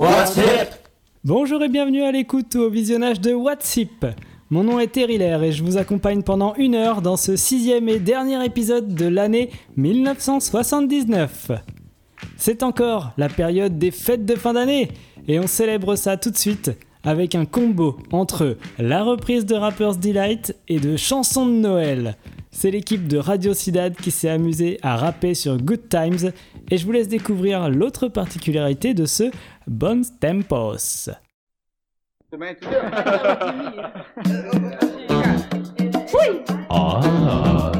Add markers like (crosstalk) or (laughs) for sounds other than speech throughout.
What's Hip? Bonjour et bienvenue à l'écoute au visionnage de What's Hip? Mon nom est Terrilaire et je vous accompagne pendant une heure dans ce sixième et dernier épisode de l'année 1979. C'est encore la période des fêtes de fin d'année et on célèbre ça tout de suite avec un combo entre la reprise de Rapper's Delight et de chansons de Noël. C'est l'équipe de Radio Cidade qui s'est amusée à rapper sur Good Times et je vous laisse découvrir l'autre particularité de ce Bon Tempos. Ah.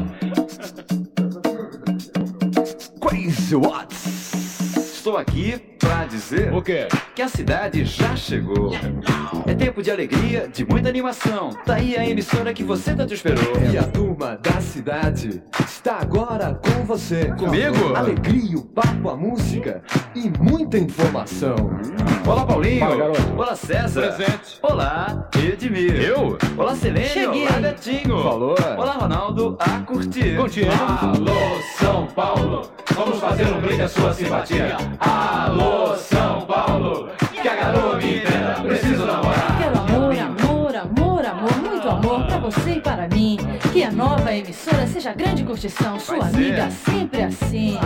Crazy Watts. Estou aqui pra dizer O quê? que a cidade já chegou. É tempo de alegria, de muita animação. Tá aí a emissora que você tanto esperou. E a turma da cidade está agora com você. Comigo? Alegria, o papo, a música e muita informação. Olá, Paulinho. Fala, garoto. Olá, César. Presente. Olá, Edmir. Eu? Olá, Selênio. Cheguei. Olá, Betinho. Falou. Olá, Ronaldo. A curtir. Curtindo. Alô, São Paulo. Vamos fazer um brinde à sua simpatia. Alô, São Paulo. Que a garoa me entenda. Preciso namorar. Quero amor, amor, amor, amor, muito amor pra você e para mim. Que a nova emissora seja grande curtição, sua Vai ser. amiga sempre assim.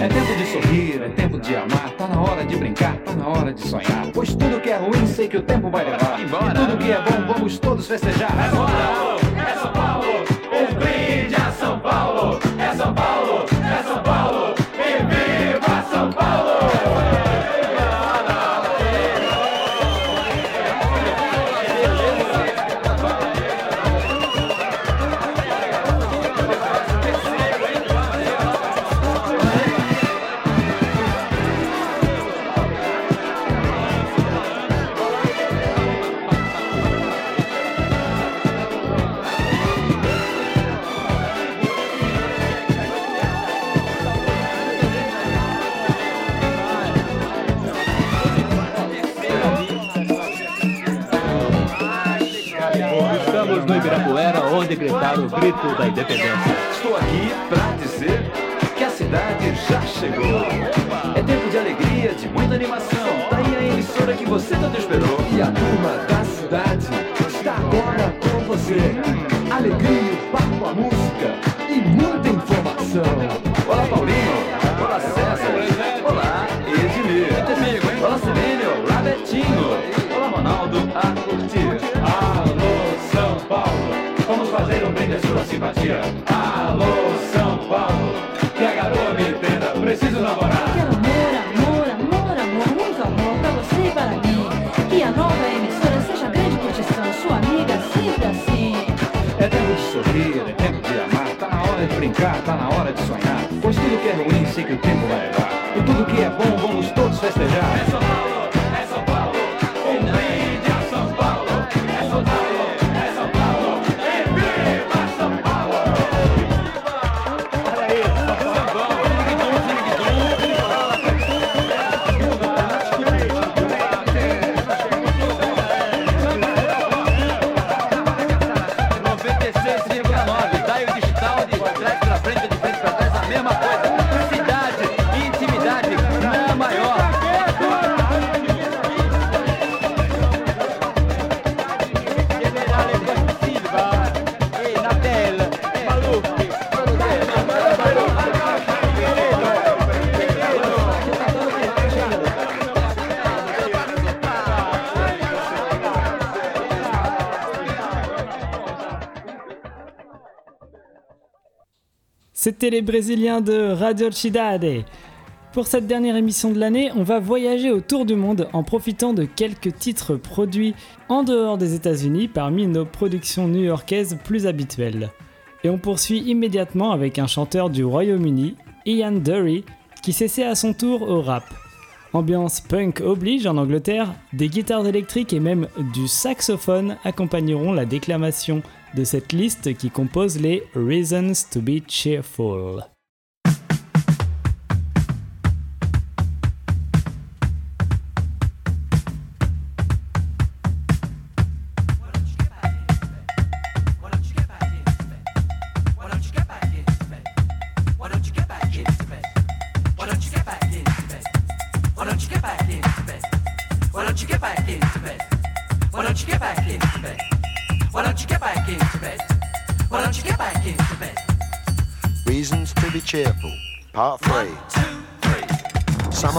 É tempo de sorrir, é tempo de amar, tá na hora de brincar, tá na hora de sonhar. Pois tudo que é ruim sei que o tempo vai levar. E tudo que é bom vamos todos festejar. É São Les Brésiliens de Radio Cidade. Pour cette dernière émission de l'année, on va voyager autour du monde en profitant de quelques titres produits en dehors des États-Unis parmi nos productions new-yorkaises plus habituelles. Et on poursuit immédiatement avec un chanteur du Royaume-Uni, Ian Dury, qui s'essaie à son tour au rap. Ambiance punk oblige en Angleterre, des guitares électriques et même du saxophone accompagneront la déclamation de cette liste qui compose les Reasons to be Cheerful.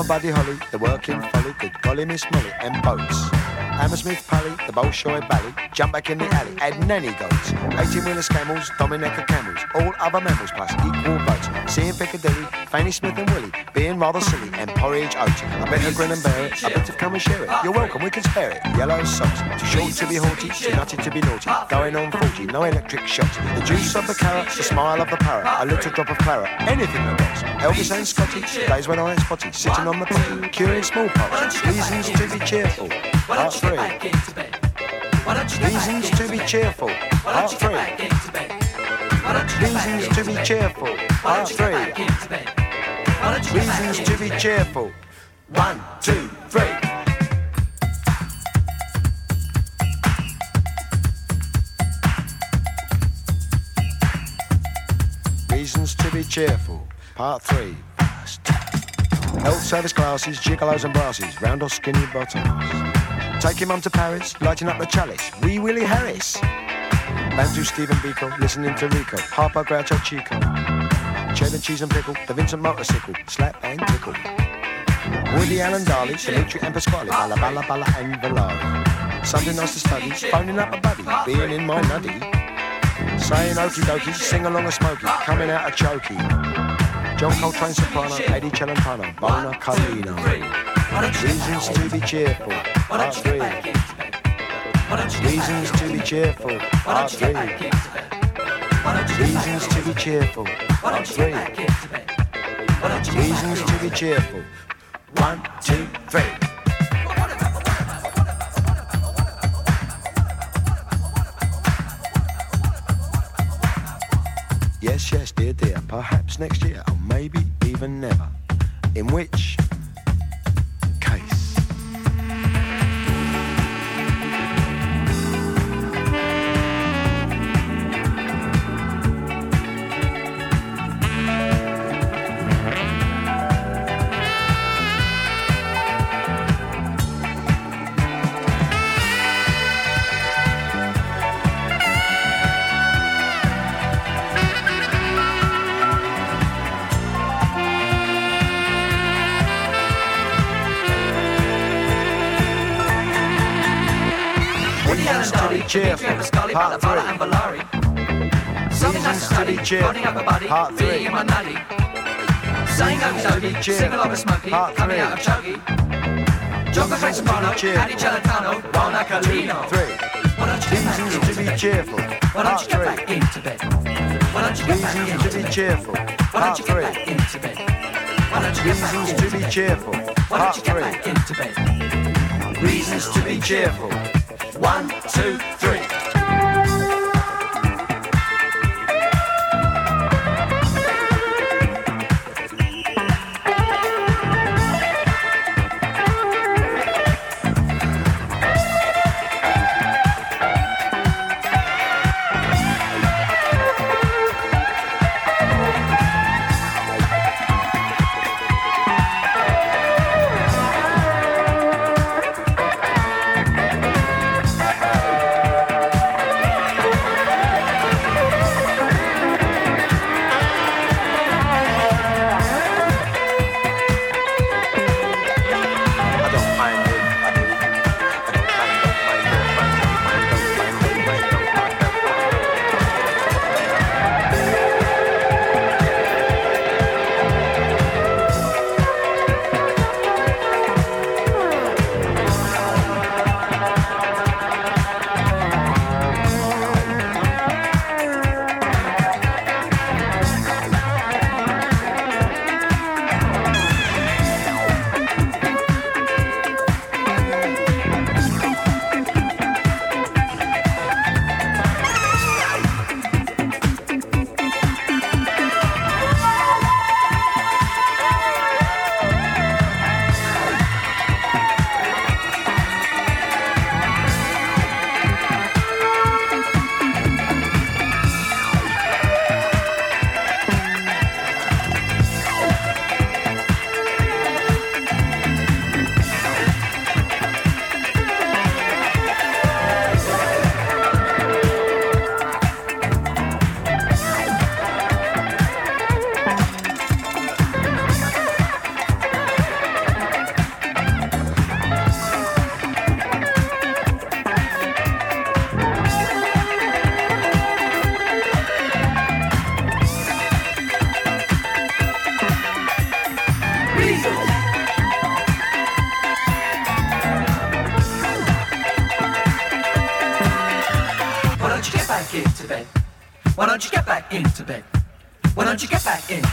Buddy Holly, the working folly, good golly Miss Molly, and boats. Hammersmith Pally, the Bolshoi Bally, jump back in the alley, add nanny goats. 18 wheeler camels, Dominica camels, all other mammals plus equal votes. Seeing Piccadilly, Fanny Smith and Willie, being rather silly, and porridge oats. I better grin and bear it, I better come and share it. You're welcome, we can spare it. Yellow socks, too short to be haughty, too nutty to be naughty. Going on 40, no electric shocks. The juice of the carrot, the smile of the parrot, a little drop of claret, anything that rocks. Elvis and Scotty, days when I ain't spotty, sitting on the potty, curing smallpox. Reasons to be cheerful. Why Part don't you three. get back into bed? Why don't you Reasons to be bed? cheerful. Why Part don't you get three. back into bed? Why don't you get back Reasons to be cheerful. Part don't you get back three. into bed? Why don't you Reasons to be cheerful. One, two, three. Reasons to be cheerful. Part three. Health service classes, gigolos and brasses, round or skinny bottoms. Taking mum to Paris, lighting up the chalice. Wee Willie Harris. Bantu Stephen Biko, listening to Rico. Harper Groucho Chico. Cheddar cheese and pickle, the Vincent motorcycle, slap and tickle. Woody Allen Darley, Dimitri and Pasquale, Balla Balla Balla and Valari. Something nice to study, phoning up a buddy, being in my nuddy. Saying okie dokie, sing along a smoky, coming out a chokey. John Coltrane soprano, Eddie Celentano, Bona Carlino. Why don't you get back Reasons to be cheerful, part three. get back into bed? Why don't you get back Reasons to be cheerful, part don't you get back three. into bed? Why don't you get back Reasons to be cheerful, part don't you get three. back into bed? Why don't you get back Reasons to be cheerful. One, two, three. Yes, yes, dear, dear. Perhaps next year, or maybe even never. In which part three. and Valari. Something nice Reasons to to be study, cheerful, phoning up a buddy, part three. being in my nutty. Saying okie to be dokie, cheerful, a smoky, part coming three. out of chuggy. John Coltrane soprano, cheerful. Eddie Celentano, Bona Carlino. Three. Why don't you get back Reasons into to be bed? cheerful. Why don't you get back into bed? Why don't you get back Reasons into to be cheerful. Why don't you get back into bed? Why don't you get back Reasons into to be cheerful. Why don't you get back into bed? Reasons to be cheerful. One, two, three.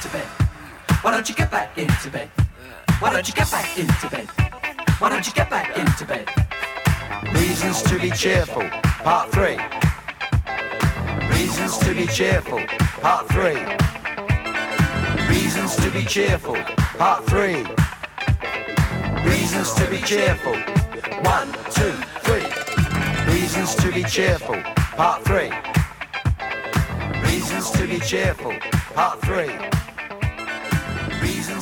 Into bed? Why don't you get back into bed? Why don't you get back into bed? Why don't you get back into bed? Reasons to be cheerful, part three. Reasons to be cheerful, part three. Reasons to be cheerful, part three. Reasons to be cheerful. One, two, three. Reasons to be cheerful, part three. Reasons to be cheerful, part three.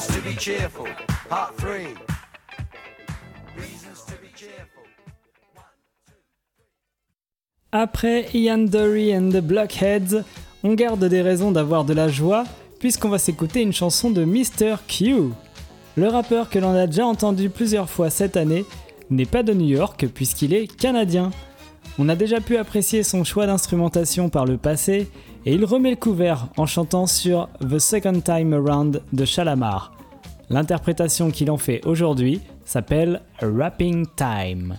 Reasons to be cheerful, part three. Reasons to be cheerful. Après Ian Dury and the Blockheads, on garde des raisons d'avoir de la joie puisqu'on va s'écouter une chanson de Mr. Q. Le rappeur que l'on a déjà entendu plusieurs fois cette année n'est pas de New York puisqu'il est canadien. On a déjà pu apprécier son choix d'instrumentation par le passé et il remet le couvert en chantant sur The Second Time Around de Shalamar. L'interprétation qu'il en fait aujourd'hui s'appelle Rapping Time.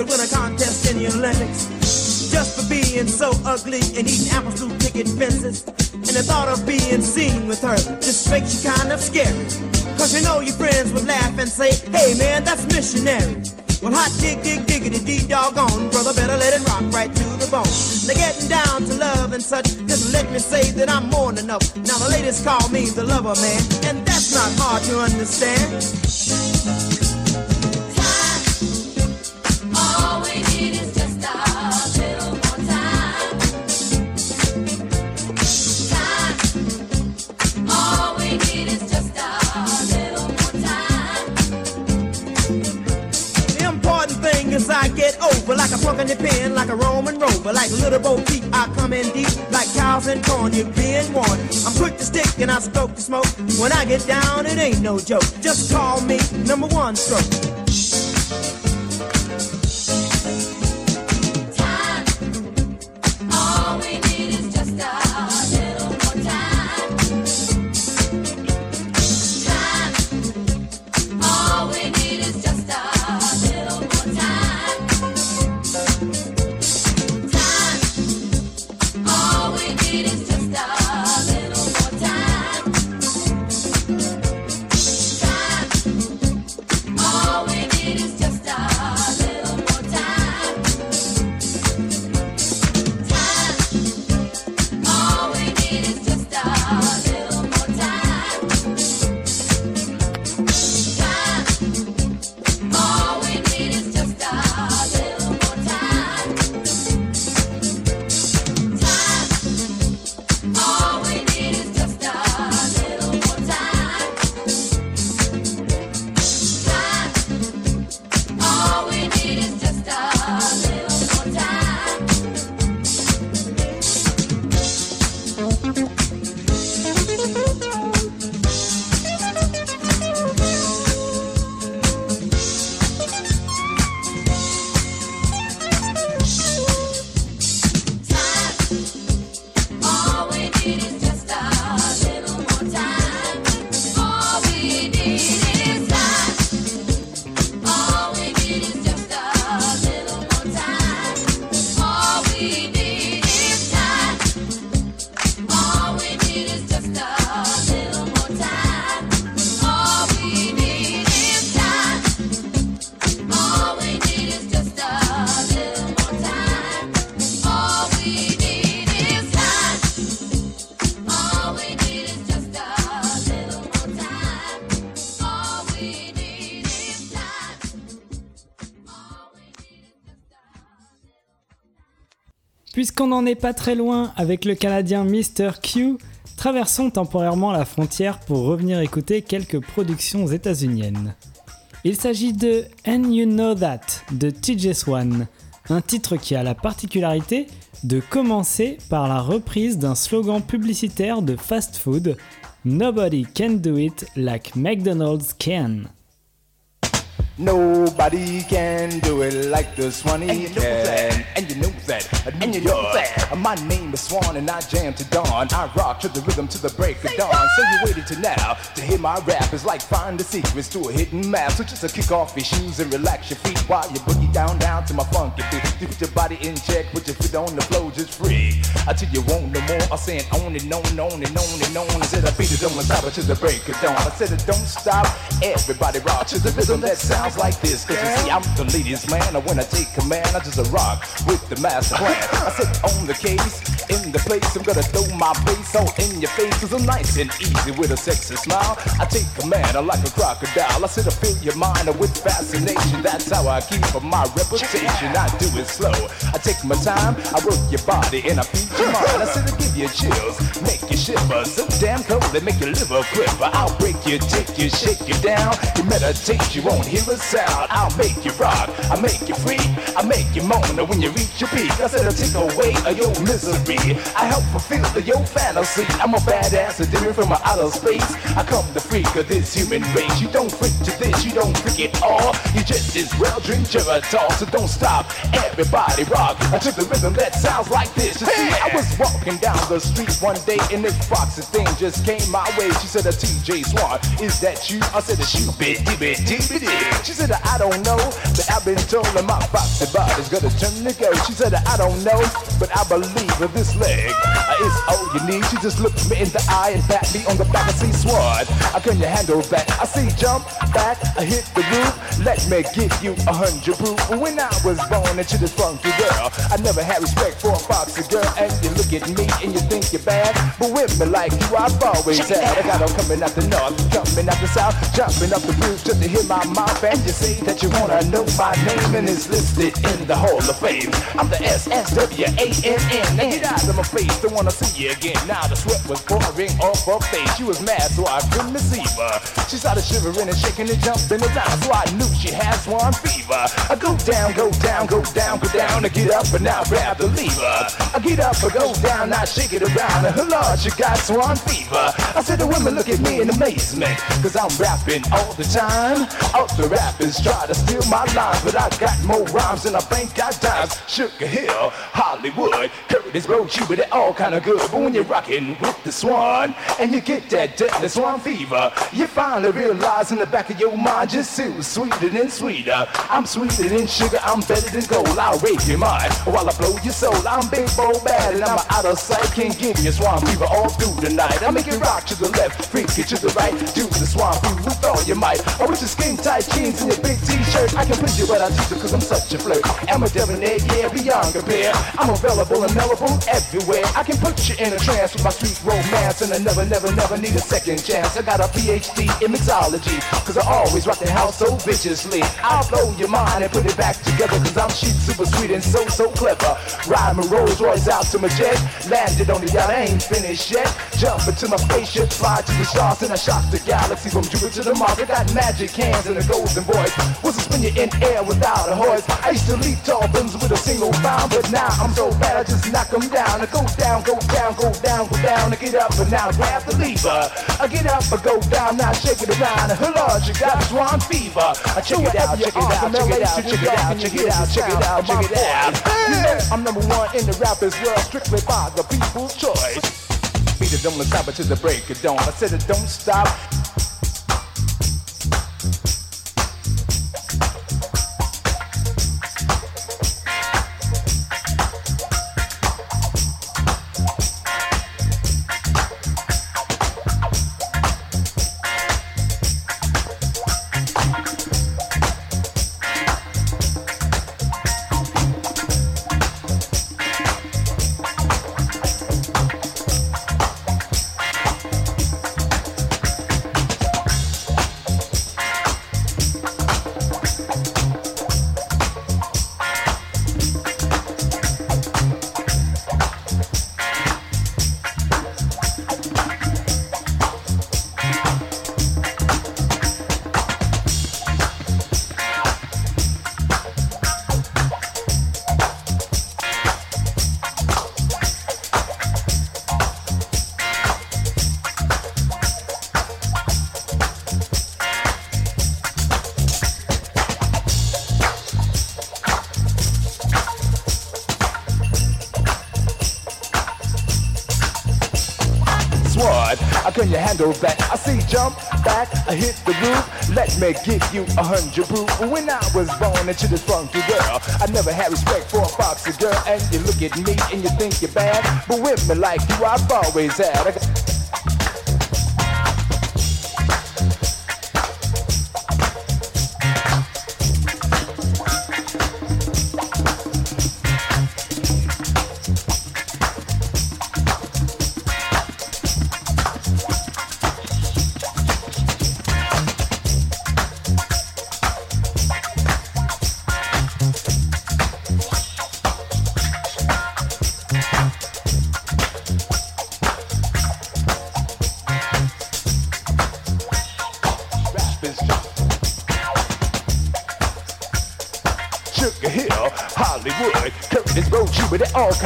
Could win a contest in the Olympics? Just for being so ugly and eating apples through picket fences. And the thought of being seen with her just makes you kind of scary. Cause you know your friends would laugh and say, hey man, that's missionary. Well, hot dig, dig, diggity, dee doggone, brother, better let it rock right to the bone. Now getting down to love and such, just let me say that I'm more than enough. Now the ladies call me the lover man, and that's not hard to understand. Get down, it ain't no joke. Just call me number one stroke. Puisqu'on n'en est pas très loin avec le Canadien Mr. Q, traversons temporairement la frontière pour revenir écouter quelques productions états-uniennes. Il s'agit de And You Know That de TJ Swan, un titre qui a la particularité de commencer par la reprise d'un slogan publicitaire de fast-food Nobody can do it like McDonald's can. Nobody can do it like the Swanee and you know can. That. And you know that. And you know that. My name is Swan and I jam to dawn. I rock to the rhythm to the break of dawn. So you waited till now to hear my rap. It's like find the secrets to a hidden map. So just to kick off your shoes and relax your feet while you boogie down down to my funky beat. You put your body in check, put your feet on the floor, just free. Until you want no more. I'm saying on and on and on and on and on. I said I beat it on the top to the break of dawn. I said it don't stop. Everybody rock to the rhythm that sounds like this. Cause you see, I'm the ladies man. And when I take command, I just rock with the master plan. I sit on the case, in the place. I'm gonna throw my face all in your face. Cause I'm nice and easy with a sexy smile. I take command, I like a crocodile. I sit up in your mind with fascination. That's how I keep up my reputation. I do it slow. I take my time, I work your body and I feed your mind. I sit and give you chills, make you shiver. So damn cold, they make your liver quiver. I'll break you, take you, shake you down. You meditate, you won't hear a sound. I'll make you rock, I make you free, I make you moan when you reach your peak. I said I take away your misery. I help fulfill your fantasy. I'm a badass, a different from outer space. I come to freak of this human race. You don't freak to this, you don't freak at all. You just as well drink Geritol, so don't stop. Everybody rock to the rhythm that sounds like this. You see, I was walking down the street one day and this foxy thing just came my way. She said, "A TJ Swan, is that you?" I said, "A shoot bit, dibby, dibby, She said, "I don't know, but I've been told that my foxy body's gonna turn to go." She said, "I don't know, but I believe that this leg uh, is all you need." She just looked me in the eye and pat me on the back. I see Swan, I couldn't handle that. I see jump back, I hit the roof. Let me give you a hundred proof. When I was born into this funky girl, I never had respect for a foxy girl. And you look at me and you think you're bad, but with me like you, I've always had. I got them coming out the north, coming out the south, jumping up the roof just to hear my mouth. And you say that you wanna know my name, and it's listed in the Hall of Fame. I'm the S S W A N N. Out of my face, don't wanna see you again. Now the sweat was pouring off her face. She was mad, so I couldn't receive her. She started shivering and shaking and jumping around, so I knew she had swan fever. I go down, go down, go down, go down, and get up and now grab the lever. I get up, I go down, now shake it around, and Lord, she got swan fever. I said the women look at me in amazement, cause I'm rapping all the time. All the rappers try to steal my lines, but I got more rhymes than I bank got dimes. Sugar Hill, Hollywood, Curtis Road, you, but they all kinda good. But when you're rocking with the swan, and you get that deadly swan fever, you finally realize in the back of your mind, just too sweeter than sweeter. I'm sweeter than sugar, I'm better than gold. I'll rape your mind while I blow your soul. I'm big, bold, bad, and I'm out of sight. Can't give you a swan fever all through the night. I make it rock to the left, freak it to the right, do the swan fever with all your might. I with your skin tight jeans and your big t-shirt, I can put you but I teach it cause I'm such a flirt. I'm a debonair, yeah, beyond compare. I'm available and mellowable everywhere. I can put you in a trance with my sweet romance, and I never, never, never need a second chance. I got a PhD in mixology, cause I always rock the house so viciously. I'll blow your mind and put it back together, cause I'm chic, super sweet, and so, so clever. Ride my Rolls Royce out to my jet, landed on the yacht, I ain't finished yet. Jump into my spaceship, fly to the stars, and I shock the galaxy from Jupiter to the Mars. I got magic hands and a golden voice. Whistles when you're in air without a hoist. I used to leap tall buildings with a single bound, but now I'm so bad I just knock them down. I go down, go down, go down, go down. I get up and now grab the lever. I get up, I go down, now shake it around. Lord, you got swan fever. I check it out, check it out, check it out, check it out, check it out, check it out, check it out. You know I'm number one in the rappers world, strictly by the people's choice. Beat it on the top to the break of dawn. I said it don't stop. Handle that? I see jump back, I hit the roof. Let me give you a hundred proof. When I was born into this funky world, I never had respect for a foxy girl. And you look at me and you think you're bad, but with me like you, I've always had.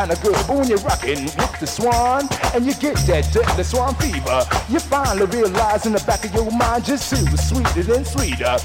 All kinda good. But when you're rockin' with the swan and you get that deadly swan fever, you finally realize in the back of your mind just who was sweeter than sweeter.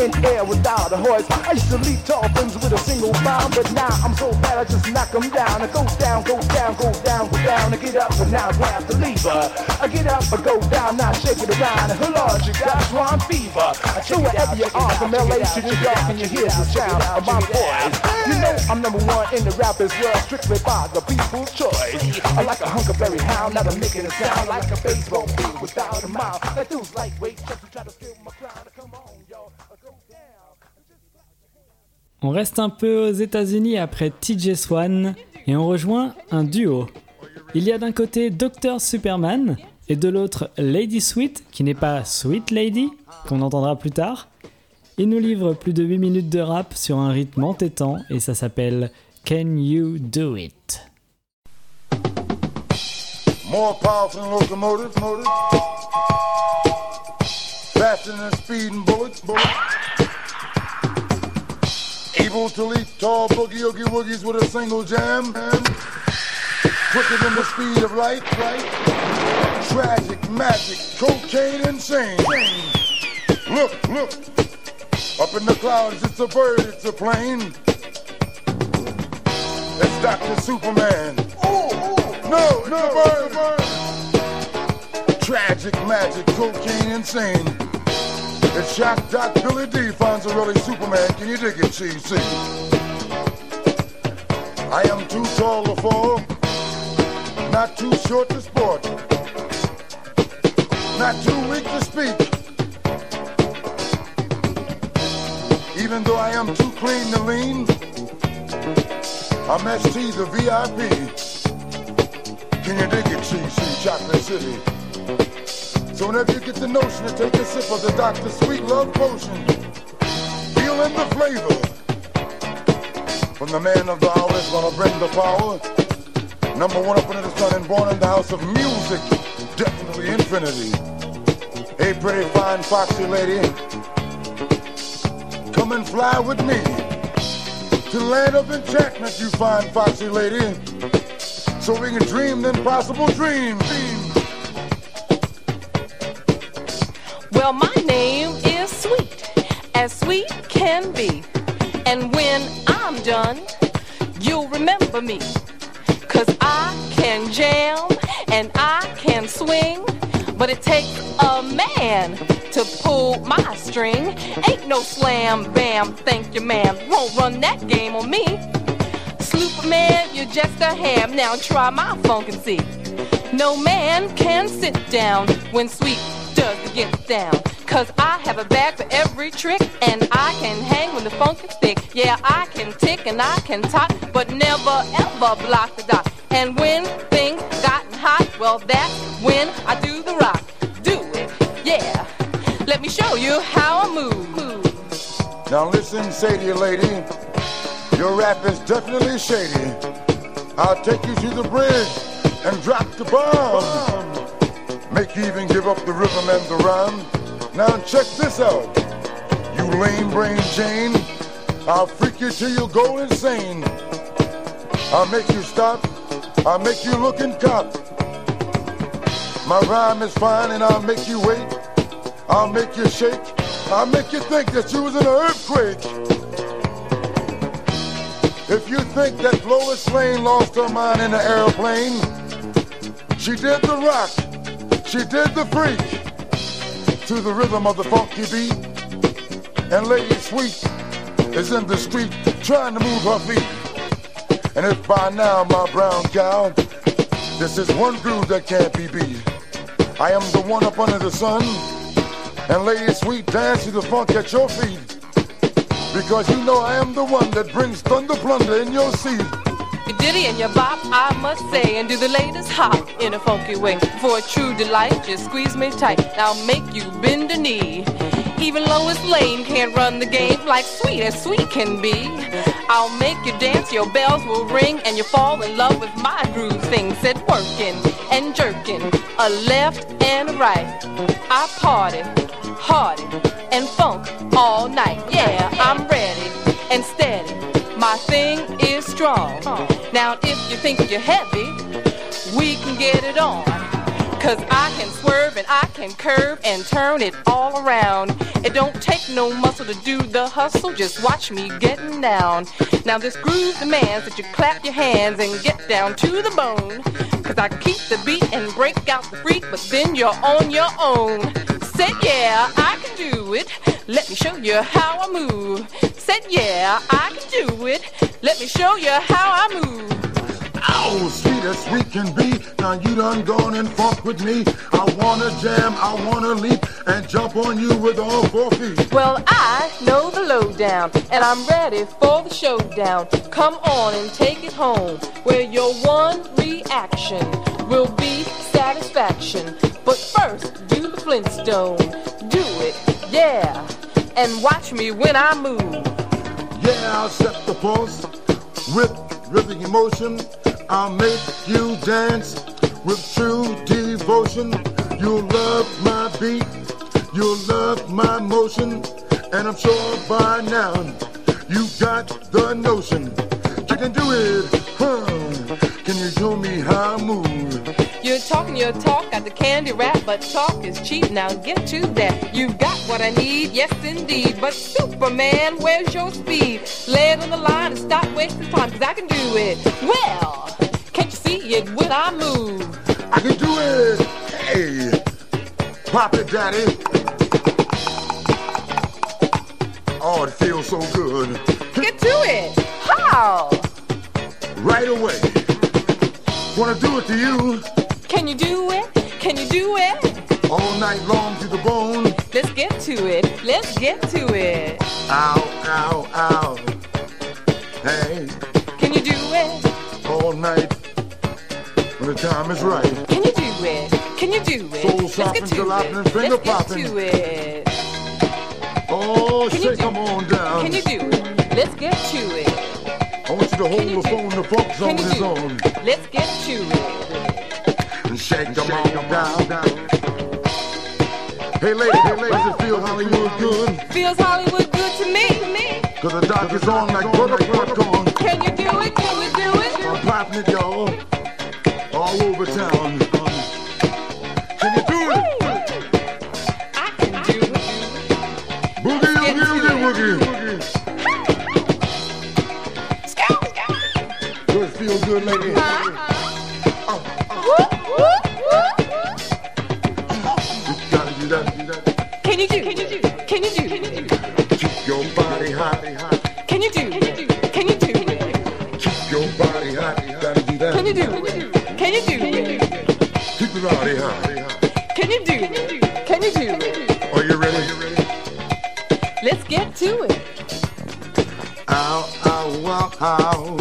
In air without a horse. I used to leap tall things with a single bound, but now I'm so bad I just knock them down. I go down, go down, go down, go down, I get up, and now I grab the lever. I get up, I go down, now shake it around. And Lord, you got swan fever. So wherever you are, from LA to New York, and you hear the sound of my voice. You know I'm number one in the rappers world, strictly by the people's choice. I like a huckleberry hound, not a making a sound like a baseball beat without a mouth. That dude's lightweight, just to try to steal my crown. Come on, yo, go down. On reste un peu aux États-Unis après TJ Swan et on rejoint un duo. Il y a d'un côté Dr Superman et de l'autre Lady Sweet, qui n'est pas Sweet Lady, qu'on entendra plus tard. Il nous livre plus de 8 minutes de rap sur un rythme entêtant et ça s'appelle Can You Do It? More powerful. Able to leap tall boogie oogie woogies with a single jam. Quicker than the speed of light, light. Tragic, magic, cocaine, insane. Look, look. Up in the clouds, it's a bird, it's a plane. That's Dr. Superman. Ooh, ooh. No, no, bird, bird. Tragic magic, cocaine insane. It's Shock Doc Billy D finds a really Superman. Can you dig it, CC? I am too tall to fall, not too short to sport, not too weak to speak. Even though I am too clean to lean, I'm ST the VIP. Can you dig it, CC, Chocolate City? Whenever you get the notion to take a sip of the doctor's Sweet Love Potion, feeling the flavor from the man of the hour that's gonna bring the power. Number one up under the sun and born in the house of music, definitely infinity. Hey, pretty fine foxy lady, come and fly with me to land of enchantment, you fine foxy lady, so we can dream the impossible dream. Well, my name is Sweet, as sweet can be. And when I'm done, you'll remember me. Cause I can jam and I can swing, but it takes a man to pull my string. Ain't no slam bam, thank you, ma'am. Won't run that game on me. Superman, you're just a ham. Now try my funk and see. No man can sit down when sweet does the get down. Cause I have a bag for every trick, and I can hang when the funk is thick. Yeah, I can tick and I can talk, but never ever block the dot. And when things gotten hot, well, that's when I do the rock. Do it, yeah, let me show you how I move. Now listen, Sadie lady, your rap is definitely shady. I'll take you to the bridge and drop the bomb. Make even give up the rhythm and the rhyme. Now check this out. You lame brain Jane, I'll freak you till you go insane. I'll make you stop, I'll make you look and cop. My rhyme is fine and I'll make you wait. I'll make you shake. I'll make you think that you was in an earthquake. If you think that Lois Lane lost her mind in an airplane, she did the rock, she did the freak to the rhythm of the funky beat. And Lady Sweet is in the street trying to move her feet. And if by now, my brown cow, this is one groove that can't be beat. I am the one up under the sun, and Lady Sweet dance to the funk at your feet. Because you know I am the one that brings thunder plunder in your seat. Ditty and your bop, I must say, and do the latest hop in a funky way. For a true delight, just squeeze me tight. I'll make you bend a knee. Even Lois Lane can't run the game like sweet as sweet can be. I'll make you dance, your bells will ring, and you fall in love with my groove thing. Said working and jerking, a left and a right. I party, hardy, and funk all night. Yeah, I'm ready and steady. My thing strong. Now, if you think you're heavy, we can get it on. Cause I can swerve and I can curve and turn it all around. It don't take no muscle to do the hustle, just watch me getting down. Now this groove demands that you clap your hands and get down to the bone. Cause I keep the beat and break out the freak, but then you're on your own. Said yeah, I can do it. Let me show you how I move. Said yeah, I can do it. Let me show you how I move. Ow, sweet as sweet can be. Now you done gone and funk with me. I wanna jam, I wanna leap and jump on you with all four feet. Well, I know the lowdown, and I'm ready for the showdown. Come on and take it home, where your one reaction will be satisfaction. But first, do the Flintstone. Yeah. And watch me when I move. Yeah, I'll set the pulse with rhythmic emotion. I'll make you dance with true devotion. You'll love my beat, you'll love my motion, and I'm sure by now you got the notion. You can do it, huh? Can you show me how I move? You're talking your talk, got the candy rap, but talk is cheap. Now get to that. You've got what I need, yes indeed. But Superman, where's your speed? Lay it on the line and stop wasting time, cause I can do it. Well, can't you see it when I move? I can do it. Hey, pop it, daddy. Oh, it feels so good. Get to it. How? Right away. Wanna do it to you Can you do it? Can you do it? all night long to the bone. Let's get to it. Let's get to it. Ow, ow, ow. Hey, Can you do it? all night when the time is right. Can you do it? Can you do it? Soul Let's get to it. and finger Let's get popping. to it. Oh, Can you shake do- 'em on down. Can you do it? Let's get to it. I want you to hold the phone, the funk zone you is on. Let's get to it. And shake 'em on down. Hey lady, hey lady, does it feel Hollywood good? Feels Hollywood good to me. me. Cause the doc is on like butter popcorn. Can you do it? Can you do it? I'm popping it, y'all. All over town. Can you do it? I can do it. Boogie, Get oogie, to oogie, it. oogie. Scout, scout. Does it feel good, lady? Whoop, ow,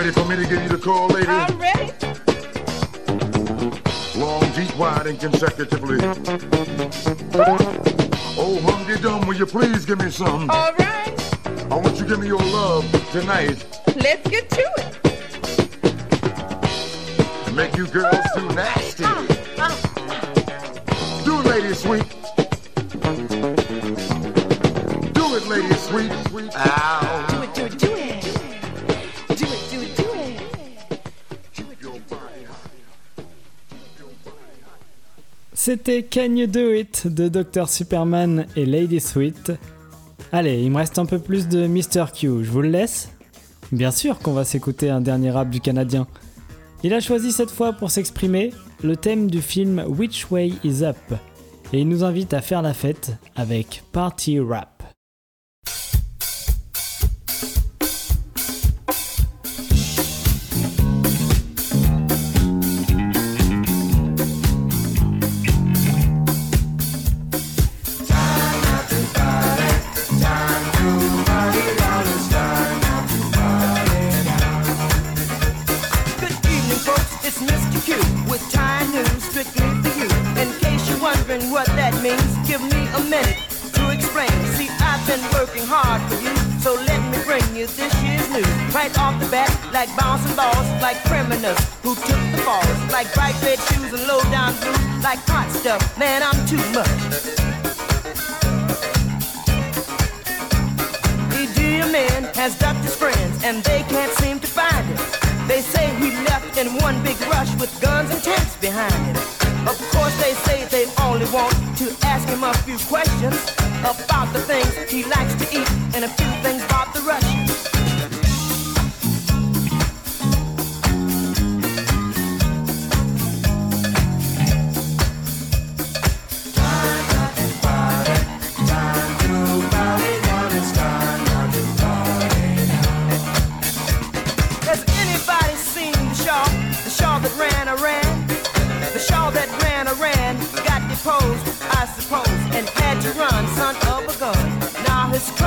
ready for me to give you the call, lady? I'm ready. Long, deep, wide, and consecutively. Oh, Humpty Dum, will you please give me some? All right. I want you to give me your love tonight. Let's get to it. Make you girls too nasty. Ah, ah, ah. Do it, lady sweet. Do it, lady sweet. Ow. C'était Can You Do It de Dr Superman et Lady Sweet. Allez, il me reste un peu plus de Mr. Q, je vous le laisse Bien sûr qu'on va s'écouter un dernier rap du Canadien. Il a choisi cette fois pour s'exprimer le thème du film Which Way Is Up et il nous invite à faire la fête avec Party Rap. Too much. Idi Amin has ducked his friends, and they can't seem to find him. They say he left in one big rush with guns and tanks behind him. Of course, they say they only want to ask him a few questions about the things he likes to eat and a few things about the Russians.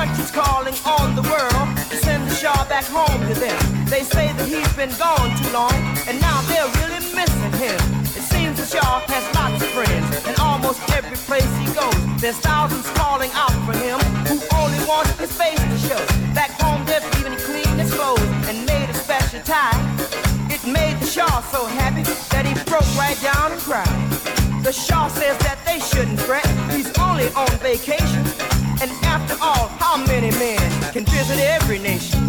Country's calling on the world to send the Shah back home to them. They say that he's been gone too long, and now they're really missing him. It seems the Shah has lots of friends, and almost every place he goes, there's thousands calling out for him who only want his face to show. Back home, there's even cleaned his clothes and made a special tie. It made the Shah so happy that he broke right down and cried. The Shah says that they shouldn't fret, he's only on vacation. And after all, how many men can visit every nation?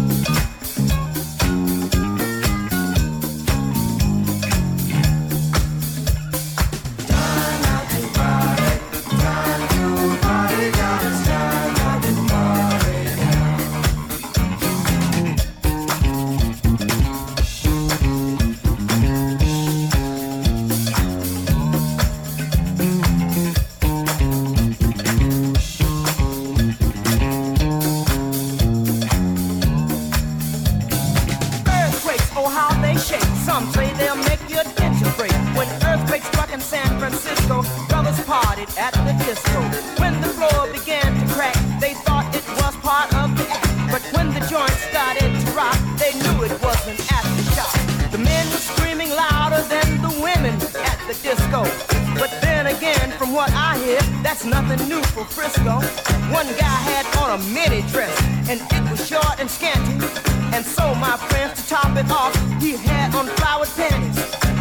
At the disco. When the floor began to crack, they thought it was part of the act. But when the joint started to rock, they knew it was an aftershock. The men were screaming louder than the women at the disco. But then again, from what I hear, that's nothing new for Frisco. One guy had on a mini dress, and it was short and scanty. And so, my friends, to top it off, he had on flowered panties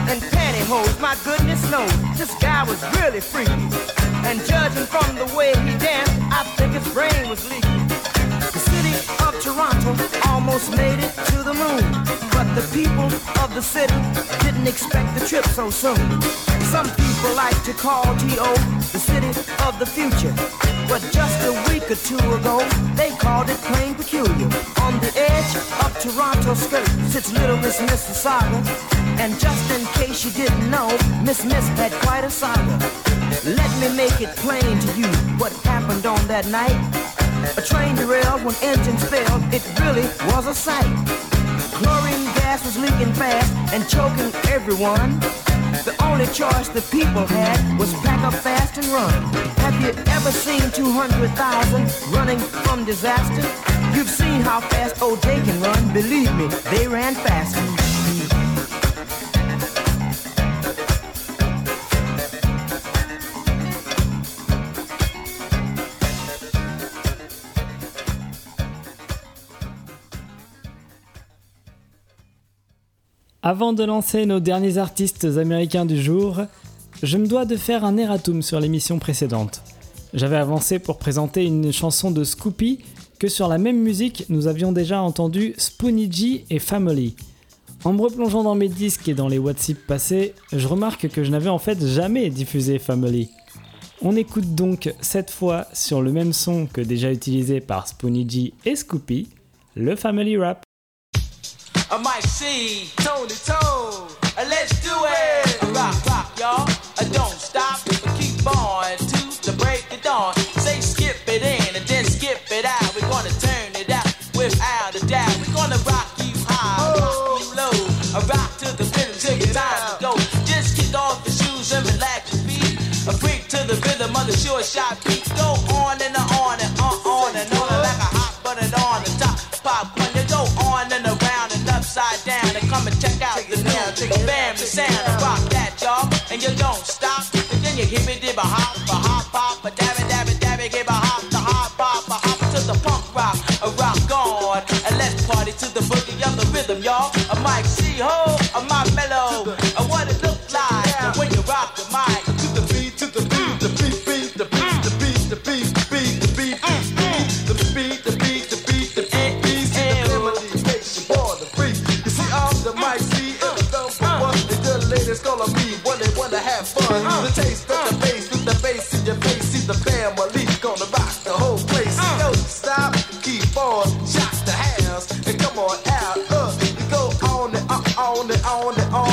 and pantyhose. My goodness knows, this guy was really freaky. And judging from the way he danced, I think his brain was leaking. The city of Toronto almost made it to the moon, but the people of the city didn't expect the trip so soon. Some people like to call T.O. the city of the future. But just a week or two ago, they called it plain peculiar. On the edge of Toronto's skirt sits little Miss Mississauga. And just in case you didn't know, Miss Miss had quite a saga. Let me make it plain to you what happened on that night. A train derailed when engines failed. It really was a sight. Chlorine gas was leaking fast and choking everyone. The only choice the people had was pack up fast and run. Have you ever seen 200,000 running from disaster? You've seen how fast OJ can run. Believe me, they ran faster. Avant de lancer nos derniers artistes américains du jour, je me dois de faire un erratum sur l'émission précédente. J'avais avancé pour présenter une chanson de Scoopy que sur la même musique nous avions déjà entendu Spoonie et Family. En me replongeant dans mes disques et dans les WhatsApp passés, je remarque que je n'avais en fait jamais diffusé Family. On écoute donc cette fois sur le même son que déjà utilisé par Spoonie G et Scoopy, le Family Rap. I might see Tony Tone. Uh, Let's do it. Uh, Rock, rock, y'all. Uh, Don't stop. Uh, Keep on to the break of dawn. Say skip it in and then skip it out. We're gonna turn it out without a doubt. We're gonna rock you high, rock you low. Uh, Rock to the rhythm till your time to go. Just kick off your shoes and relax your feet. A freak to the rhythm of the sure shot beat. Go and on hippity behind. Come on out. Uh, you go on and on, and on and on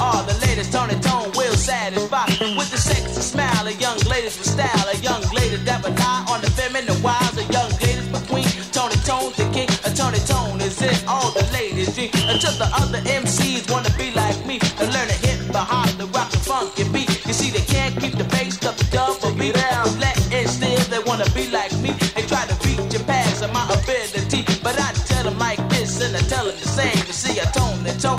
All the ladies Tony Tone will satisfy with the sexy smile. A young ladies with style. A young lady that rely on the feminine wiles. A young ladies between Tony Tone the king. A Tony Tone is in all the ladies dream. Until the other MCs wanna be like me and learn to hit the hop, the rock, the funky beat. You see, they can't keep the bass up the double beat. But let it still, they wanna be like me and try to reach and pass my ability. But I tell them like this and I tell them the same. You see, I tone the tone,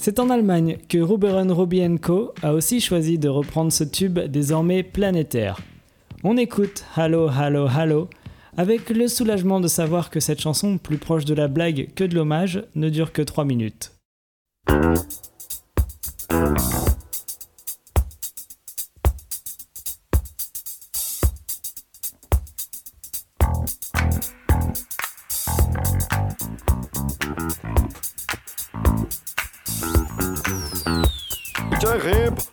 C'est en Allemagne que Ruberon Robbie Co a aussi choisi de reprendre ce tube désormais planétaire. On écoute Hallo Hallo Hallo avec le soulagement de savoir que cette chanson, plus proche de la blague que de l'hommage, ne dure que 3 minutes.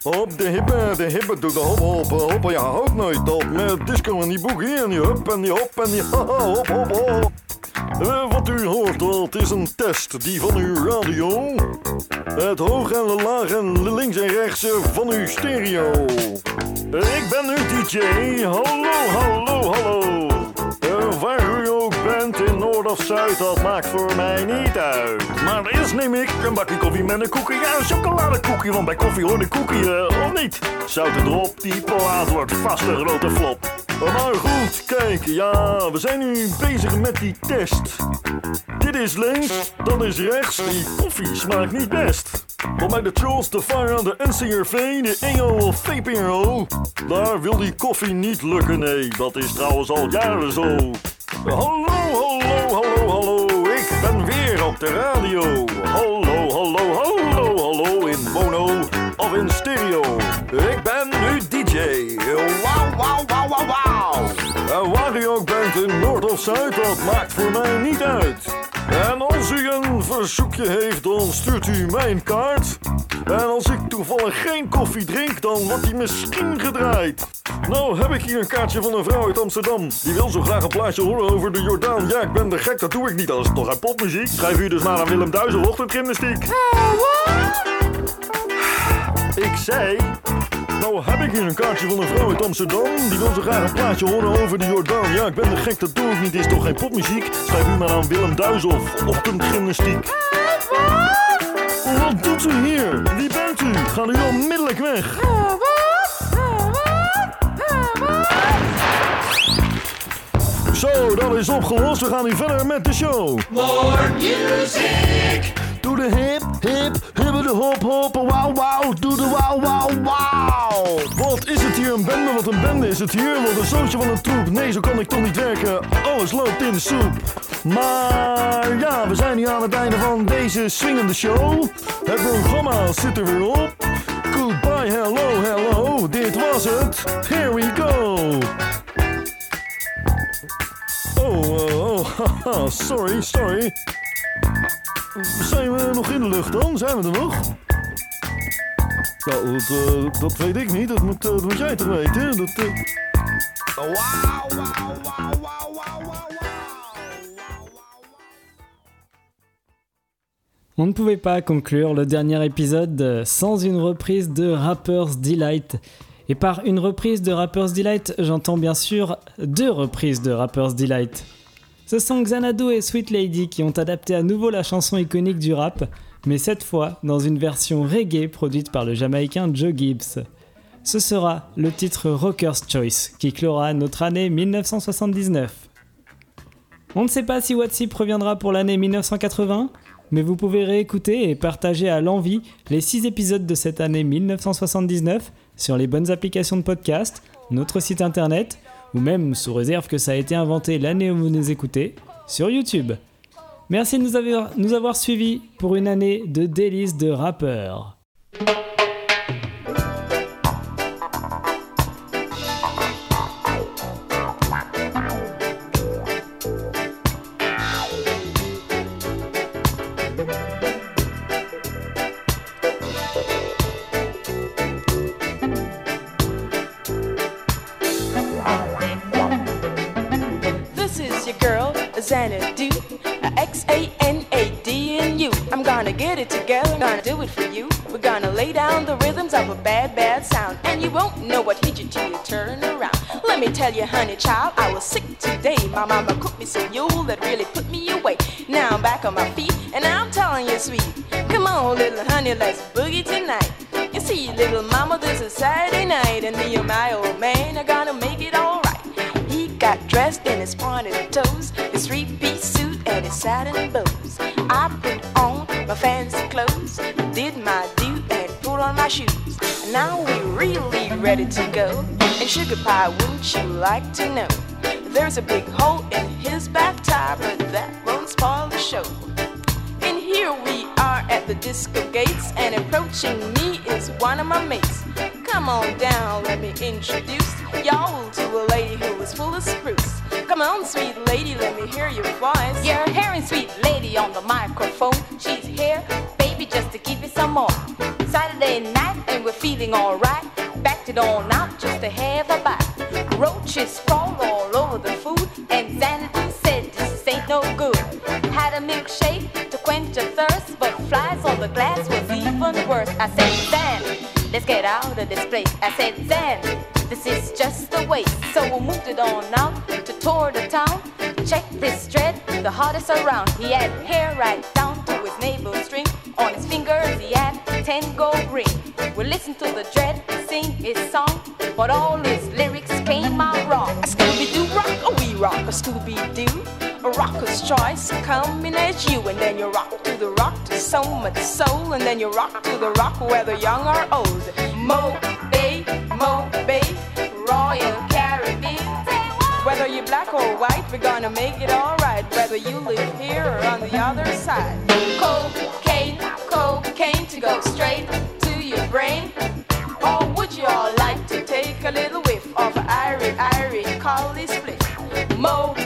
Hop de hippe, de hippe doet de hop hop hop. Ja, houdt nooit op met disco en die boogie en die hup en die hop en die (laughs) haha hop hop hop. Wat u hoort, dat is een test die van uw radio. Het hoog en de laag en links en rechts eh, van uw stereo. Ik ben uw DJ, hallo, hallo, hallo. Of Zuid, dat maakt voor mij niet uit. Maar eerst neem ik een bakje koffie met een koekie. Ja, een chocoladekoekje, want bij koffie hoort een koekje, eh, of niet? Zout erop, die plaat wordt vast een grote flop. Maar goed, kijk, ja, we zijn nu bezig met die test. Dit is links, dat is rechts, die koffie smaakt niet best. Want bij de Trolls, de Fire, de NCRV, de EO of VPRO, daar wil die koffie niet lukken, nee, dat is trouwens al jaren zo. Hallo, hallo, hallo, hallo, ik ben weer op de radio. Hallo, hallo, hallo, hallo, in mono of in stereo. Ik ben nu DJ. Wauw, wauw, wauw, wauw, wauw. En waar ook Noord of Zuid, dat maakt voor mij niet uit. En als u een verzoekje heeft, dan stuurt u mijn kaart. En als ik toevallig geen koffie drink, dan wordt die misschien gedraaid. Nou heb ik hier een kaartje van een vrouw uit Amsterdam. Die wil zo graag een plaatje horen over de Jordaan. Ja, ik ben de gek, dat doe ik niet. Dat is toch uit popmuziek? Schrijf u dus maar aan Willem Duizel, ochtendgymnastiek. Ik zei... Nou heb ik hier een kaartje van een vrouw uit Amsterdam. Die wil zo graag een plaatje horen over de Jordaan. Ja, ik ben de gek, dat doe ik niet. Is toch geen popmuziek? Schrijf u maar aan Willem of ochtendgymnastiek. Wat doet u hier? Wie bent u? Ga nu onmiddellijk weg. Zo, dat is opgelost. We gaan nu verder met de show. More music. Doe de hip, hip, hibbe de hop, hop, wauw, wauw. Doe de wauw, wauw, wauw. Wat is het hier een bende? Wat een bende is het hier? Wat een zootje van een troep. Nee, zo kan ik toch niet werken. Alles loopt in de soep. Maar ja, we zijn nu aan het einde van deze swingende show. Het programma zit er weer op. Goodbye, hello, hello. Dit was het. Here we go. Oh, oh, (laughs) haha, sorry, sorry. Zijn we nog in de lucht dan? On ne pouvait pas conclure le dernier épisode euh, sans une reprise de Rapper's Delight. Et par une reprise de Rapper's Delight, j'entends bien sûr deux reprises de Rapper's Delight. Ce sont Xanadu et Sweet Lady qui ont adapté à nouveau la chanson iconique du rap, mais cette fois dans une version reggae produite par le Jamaïcain Joe Gibbs. Ce sera le titre Rocker's Choice qui clora notre année 1979. On ne sait pas si Watsip reviendra pour l'année 1980, mais vous pouvez réécouter et partager à l'envie les 6 épisodes de cette année 1979 sur les bonnes applications de podcast, notre site internet, ou même sous réserve que ça a été inventé l'année où vous nous écoutez, sur YouTube. Merci de nous avoir, nous avoir suivis pour une année de délices de rappeurs. Girl, Xanadu, X A N A D U. I'm gonna get it together, gonna do it for you. We're gonna lay down the rhythms of a bad, bad sound. And you won't know what hit you till you turn around. Let me tell you, honey child, I was sick today. My mama cooked me some yule that really put me away. Now I'm back on my feet, and I'm telling you, sweet. Come on, little honey, let's boogie tonight. You see, little mama, this is Saturday night, and me and my old man are gonna make it alright. He got dressed in his pointed toes, his three-piece suit, and his satin bows. I put on my fancy clothes, did my do, and put on my shoes. Now we're really ready to go. And sugar pie, wouldn't you like to know? There's a big hole in his back tire, but that won't spoil the show. And here we are at the disco gates, and approaching me is one of my mates. Come on down, let me introduce y'all to a lady who is full of spruce. Come on, sweet lady, let me hear your voice. You're hearing sweet lady on the microphone. She's here, baby, just to give you some more. Saturday night, and we're feeling alright. Backed it on out just to have a bite. Roaches crawl all over the food, and Xanadu said this ain't no good. Had a milkshake quench your thirst, but flies on the glass was even worse. I said, Zan, let's get out of this place. I said, Zan, this is just a waste. So we moved it on out to tour the town. Check this dread, the hottest around. He had hair right down to his navel string. On his fingers, he had ten gold ring. We listened to the dread sing his song, but all his lyrics came out wrong. Rock, a Scooby Doo. A rocker's choice coming at you, and then you rock to the rock to so much soul, and then you rock to the rock whether young or old. Mo Bay, Mo Bay, Royal Caribbean. Whether you're black or white, we're gonna make it alright. Whether you live here or on the other side. Cocaine, cocaine to go straight to your brain. Or would you all like to take a little whiff of Irie, Irie, Collie split? Mo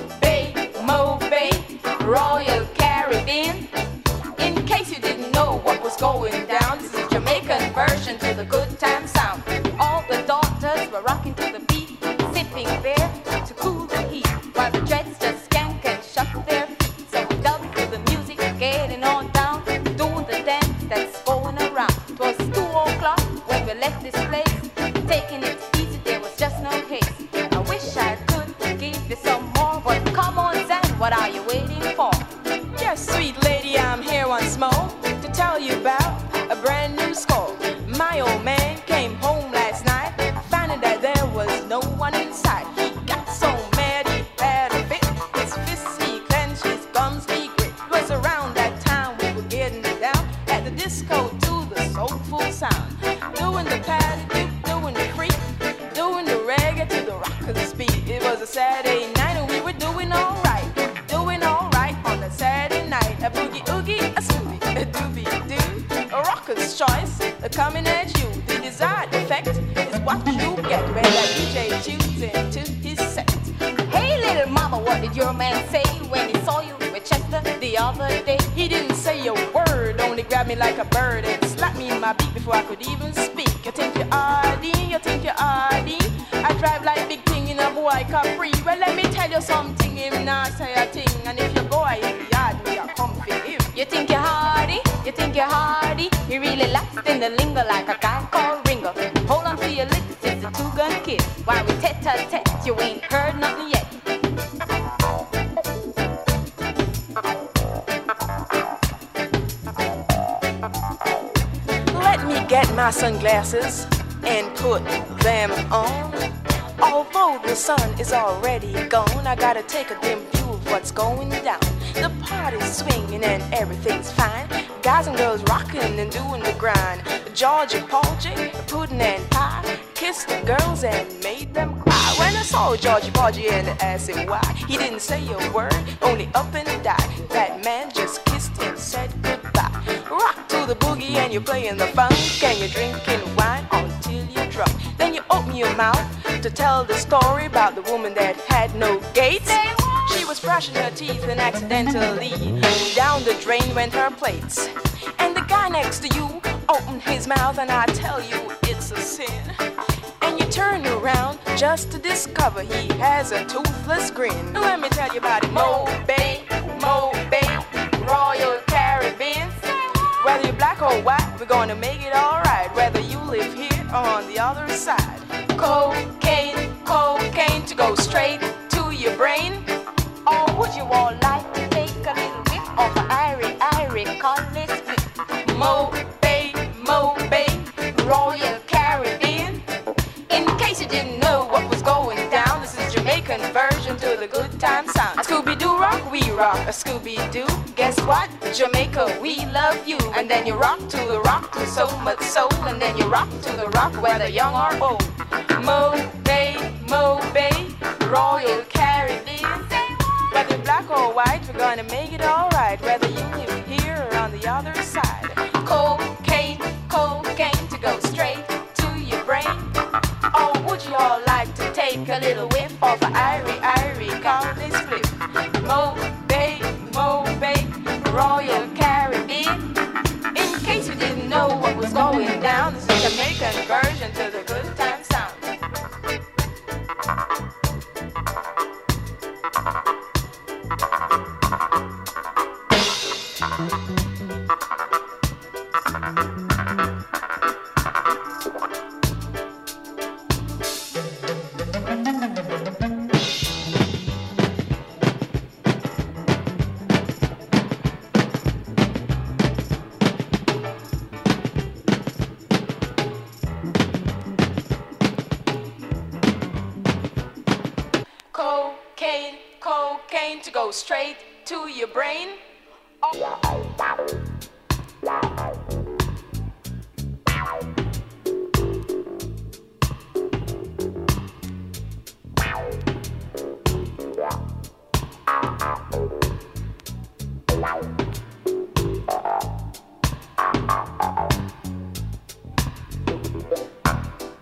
me like a bird and slapped me in my beak before I could even speak. You think you're hardy, you think you're hardy. I drive like big thing in a boy Capri. Well, let me tell you something, him not say a thing. And if you go in the yard, we are comfy him. You think you're hardy? You think you're hardy? You really lost in the lingo like a guy called Ringo. Hold on to your lips, it's a two-gun kiss. While we tete-a-tete, you ain't heard nothing yet. My sunglasses and put them on. Although the sun is already gone, I gotta take a dim view of what's going down. The party's swinging and everything's fine. Guys and girls rocking and doing the grind. Georgie Porgy, pudding and pie, kissed the girls and made them cry. When I saw Georgie Porgy and asked him why, he didn't say a word, only up and died. That man just kissed and said. Rock to the boogie and you're playing the funk and you're drinking wine until you're drunk. Then you open your mouth to tell the story about the woman that had no gates. She was brushing her teeth and accidentally down the drain went her plates. And the guy next to you opened his mouth and I tell you it's a sin. And you turn around just to discover he has a toothless grin. Let me tell you about it. Mo Bay, Mo White, we're gonna make it alright, whether you live here or on the other side. Cocaine, cocaine to go straight to your brain. Or would you all like to take a little whiff of a Irie, Irie, colorless whip? Mo Bay, Mo Bay, Royal Caribbean. In case you didn't know what was going down, this is Jamaican version to the good time sound. Scooby Doo rock, we rock. A Scooby Doo, guess what? Jamaica, we love you. And then you rock to the rock to so much soul. And then you rock to the rock, whether young or old. Mo Bay, Mo Bay, Royal Caribbean. Whether black or white, we're gonna make it alright. Whether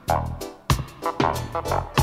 You